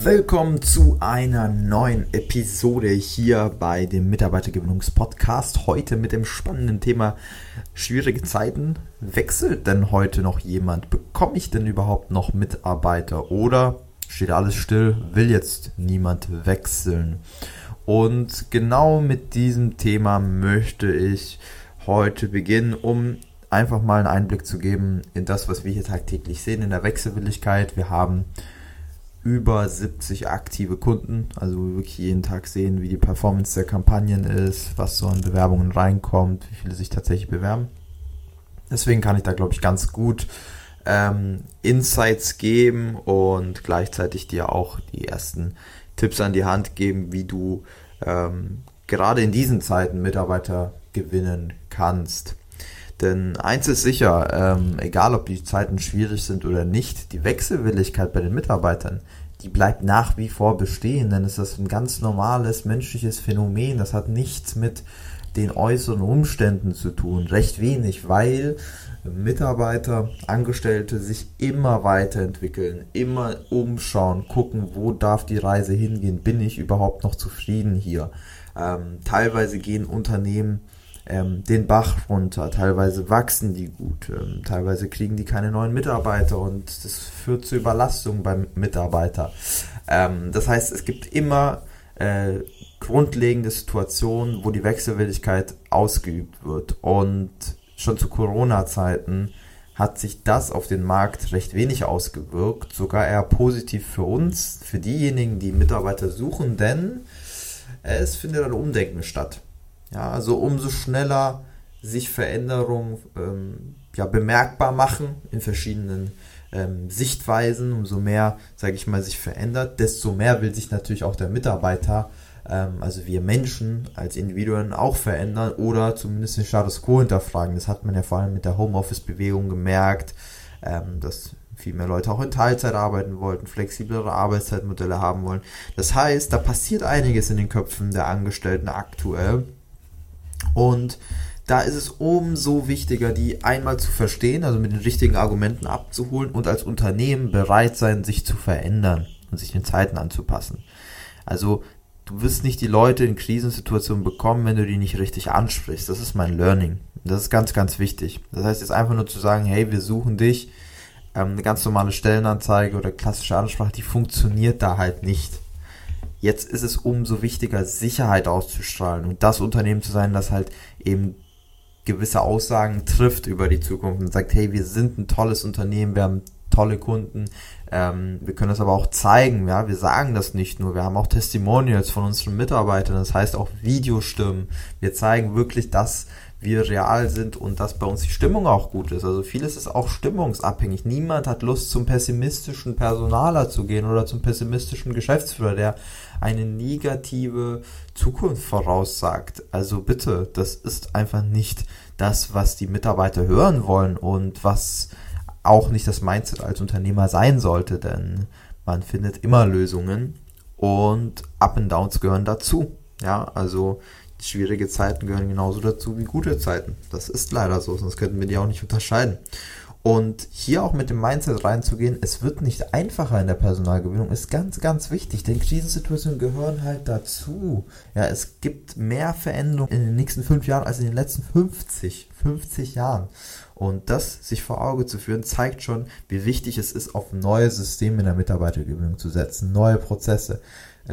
Willkommen zu einer neuen Episode hier bei dem Mitarbeitergewinnungspodcast. Heute mit dem spannenden Thema schwierige Zeiten. Wechselt denn heute noch jemand? Bekomme ich denn überhaupt noch Mitarbeiter? Oder steht alles still? Will jetzt niemand wechseln? Und genau mit diesem Thema möchte ich heute beginnen, um einfach mal einen Einblick zu geben in das, was wir hier tagtäglich sehen in der Wechselwilligkeit. Wir haben über 70 aktive Kunden, also wir wirklich jeden Tag sehen, wie die Performance der Kampagnen ist, was so an Bewerbungen reinkommt, wie viele sich tatsächlich bewerben. Deswegen kann ich da, glaube ich, ganz gut ähm, Insights geben und gleichzeitig dir auch die ersten Tipps an die Hand geben, wie du ähm, gerade in diesen Zeiten Mitarbeiter gewinnen kannst. Denn eins ist sicher, ähm, egal ob die Zeiten schwierig sind oder nicht, die Wechselwilligkeit bei den Mitarbeitern, die bleibt nach wie vor bestehen, denn es ist ein ganz normales menschliches Phänomen. Das hat nichts mit den äußeren Umständen zu tun, recht wenig, weil Mitarbeiter, Angestellte sich immer weiterentwickeln, immer umschauen, gucken, wo darf die Reise hingehen, bin ich überhaupt noch zufrieden hier. Ähm, teilweise gehen Unternehmen ähm, den Bach runter. Teilweise wachsen die gut, ähm, teilweise kriegen die keine neuen Mitarbeiter und das führt zu Überlastung beim Mitarbeiter. Ähm, das heißt, es gibt immer äh, grundlegende Situationen, wo die Wechselwilligkeit ausgeübt wird. Und schon zu Corona-Zeiten hat sich das auf den Markt recht wenig ausgewirkt, sogar eher positiv für uns, für diejenigen, die Mitarbeiter suchen, denn es findet ein Umdenken statt. Ja, also umso schneller sich Veränderungen ähm, ja, bemerkbar machen in verschiedenen ähm, Sichtweisen, umso mehr, sage ich mal, sich verändert, desto mehr will sich natürlich auch der Mitarbeiter, ähm, also wir Menschen als Individuen auch verändern oder zumindest den Status quo hinterfragen. Das hat man ja vor allem mit der Homeoffice-Bewegung gemerkt, ähm, dass viel mehr Leute auch in Teilzeit arbeiten wollten, flexiblere Arbeitszeitmodelle haben wollen. Das heißt, da passiert einiges in den Köpfen der Angestellten aktuell und da ist es umso wichtiger, die einmal zu verstehen, also mit den richtigen Argumenten abzuholen und als Unternehmen bereit sein, sich zu verändern und sich den Zeiten anzupassen. Also du wirst nicht die Leute in Krisensituationen bekommen, wenn du die nicht richtig ansprichst. Das ist mein Learning. Das ist ganz, ganz wichtig. Das heißt jetzt einfach nur zu sagen, hey, wir suchen dich, ähm, eine ganz normale Stellenanzeige oder klassische Ansprache, die funktioniert da halt nicht. Jetzt ist es umso wichtiger, Sicherheit auszustrahlen und das Unternehmen zu sein, das halt eben gewisse Aussagen trifft über die Zukunft und sagt, hey, wir sind ein tolles Unternehmen, wir haben tolle Kunden, ähm, wir können das aber auch zeigen, ja, wir sagen das nicht nur, wir haben auch Testimonials von unseren Mitarbeitern, das heißt auch Videostimmen, wir zeigen wirklich das, wir real sind und dass bei uns die Stimmung auch gut ist. Also vieles ist auch stimmungsabhängig. Niemand hat Lust zum pessimistischen Personaler zu gehen oder zum pessimistischen Geschäftsführer, der eine negative Zukunft voraussagt. Also bitte, das ist einfach nicht das, was die Mitarbeiter hören wollen und was auch nicht das Mindset als Unternehmer sein sollte, denn man findet immer Lösungen und Up and Downs gehören dazu. Ja, also schwierige Zeiten gehören genauso dazu wie gute Zeiten. Das ist leider so, sonst könnten wir die auch nicht unterscheiden. Und hier auch mit dem Mindset reinzugehen, es wird nicht einfacher in der Personalgewinnung, ist ganz, ganz wichtig, denn Krisensituationen gehören halt dazu. Ja, es gibt mehr Veränderungen in den nächsten fünf Jahren als in den letzten 50, 50 Jahren. Und das sich vor Auge zu führen, zeigt schon, wie wichtig es ist, auf neue Systeme in der Mitarbeitergewinnung zu setzen, neue Prozesse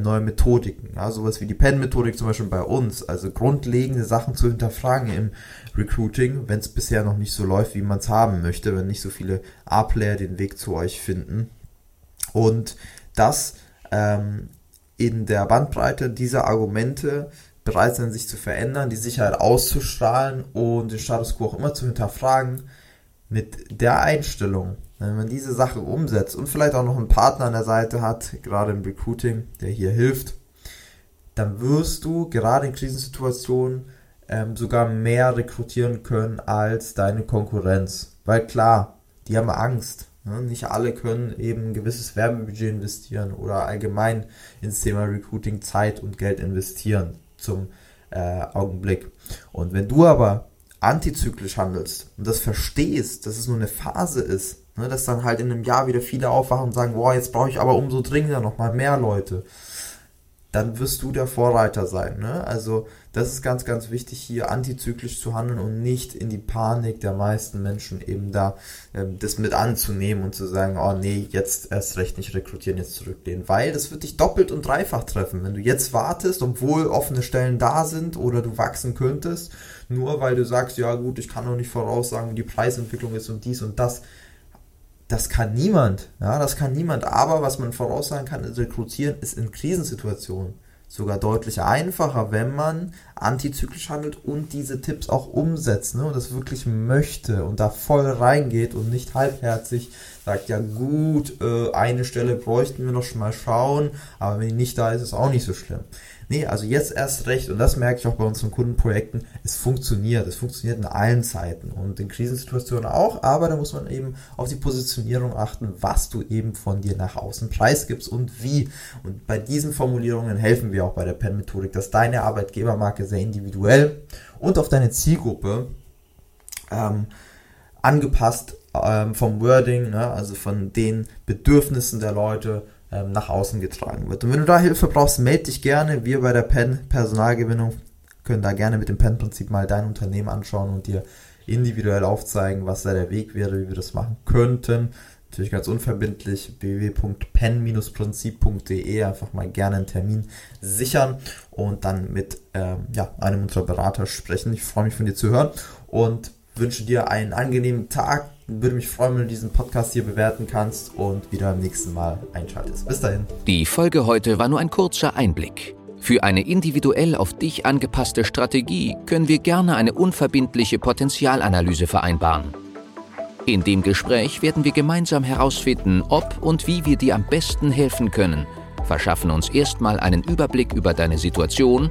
neue Methodiken. Ja, sowas wie die Pen-Methodik zum Beispiel bei uns. Also grundlegende Sachen zu hinterfragen im Recruiting, wenn es bisher noch nicht so läuft, wie man es haben möchte, wenn nicht so viele A-Player den Weg zu euch finden. Und das ähm, in der Bandbreite dieser Argumente bereit sein, sich zu verändern, die Sicherheit auszustrahlen und den Status quo auch immer zu hinterfragen, mit der Einstellung, wenn man diese Sache umsetzt und vielleicht auch noch einen Partner an der Seite hat, gerade im Recruiting, der hier hilft, dann wirst du gerade in Krisensituationen ähm, sogar mehr rekrutieren können als deine Konkurrenz. Weil klar, die haben Angst. Ne? Nicht alle können eben ein gewisses Werbebudget investieren oder allgemein ins Thema Recruiting Zeit und Geld investieren zum äh, Augenblick. Und wenn du aber antizyklisch handelst und das verstehst, dass es nur eine Phase ist, ne, dass dann halt in einem Jahr wieder viele aufwachen und sagen, boah, jetzt brauche ich aber umso dringender noch mal mehr Leute dann wirst du der Vorreiter sein. Ne? Also das ist ganz, ganz wichtig, hier antizyklisch zu handeln und nicht in die Panik der meisten Menschen eben da ähm, das mit anzunehmen und zu sagen, oh nee, jetzt erst recht nicht rekrutieren, jetzt zurücklehnen. Weil das wird dich doppelt und dreifach treffen. Wenn du jetzt wartest, obwohl offene Stellen da sind oder du wachsen könntest, nur weil du sagst, ja gut, ich kann noch nicht voraussagen, wie die Preisentwicklung ist und dies und das das kann niemand. Ja, das kann niemand. Aber was man voraussagen kann, ist rekrutieren ist in Krisensituationen sogar deutlich einfacher, wenn man antizyklisch handelt und diese Tipps auch umsetzt ne, und das wirklich möchte und da voll reingeht und nicht halbherzig sagt, ja gut, äh, eine Stelle bräuchten wir noch schon mal schauen, aber wenn die nicht da ist, ist auch nicht so schlimm. Nee, also jetzt erst recht, und das merke ich auch bei unseren Kundenprojekten, es funktioniert. Es funktioniert in allen Zeiten und in Krisensituationen auch, aber da muss man eben auf die Positionierung achten, was du eben von dir nach außen preisgibst und wie. Und bei diesen Formulierungen helfen wir auch bei der PEN-Methodik, dass deine Arbeitgebermarke sehr individuell und auf deine Zielgruppe ähm, angepasst ähm, vom Wording, ne, also von den Bedürfnissen der Leute ähm, nach außen getragen wird. Und wenn du da Hilfe brauchst, melde dich gerne. Wir bei der PEN Personalgewinnung können da gerne mit dem PEN-Prinzip mal dein Unternehmen anschauen und dir individuell aufzeigen, was da der Weg wäre, wie wir das machen könnten. Natürlich ganz unverbindlich www.pen-prinzip.de einfach mal gerne einen Termin sichern und dann mit ähm, ja, einem unserer Berater sprechen. Ich freue mich von dir zu hören und wünsche dir einen angenehmen Tag, würde mich freuen, wenn du diesen Podcast hier bewerten kannst und wieder beim nächsten Mal einschaltest. Bis dahin. Die Folge heute war nur ein kurzer Einblick. Für eine individuell auf dich angepasste Strategie können wir gerne eine unverbindliche Potenzialanalyse vereinbaren. In dem Gespräch werden wir gemeinsam herausfinden, ob und wie wir dir am besten helfen können, verschaffen uns erstmal einen Überblick über deine Situation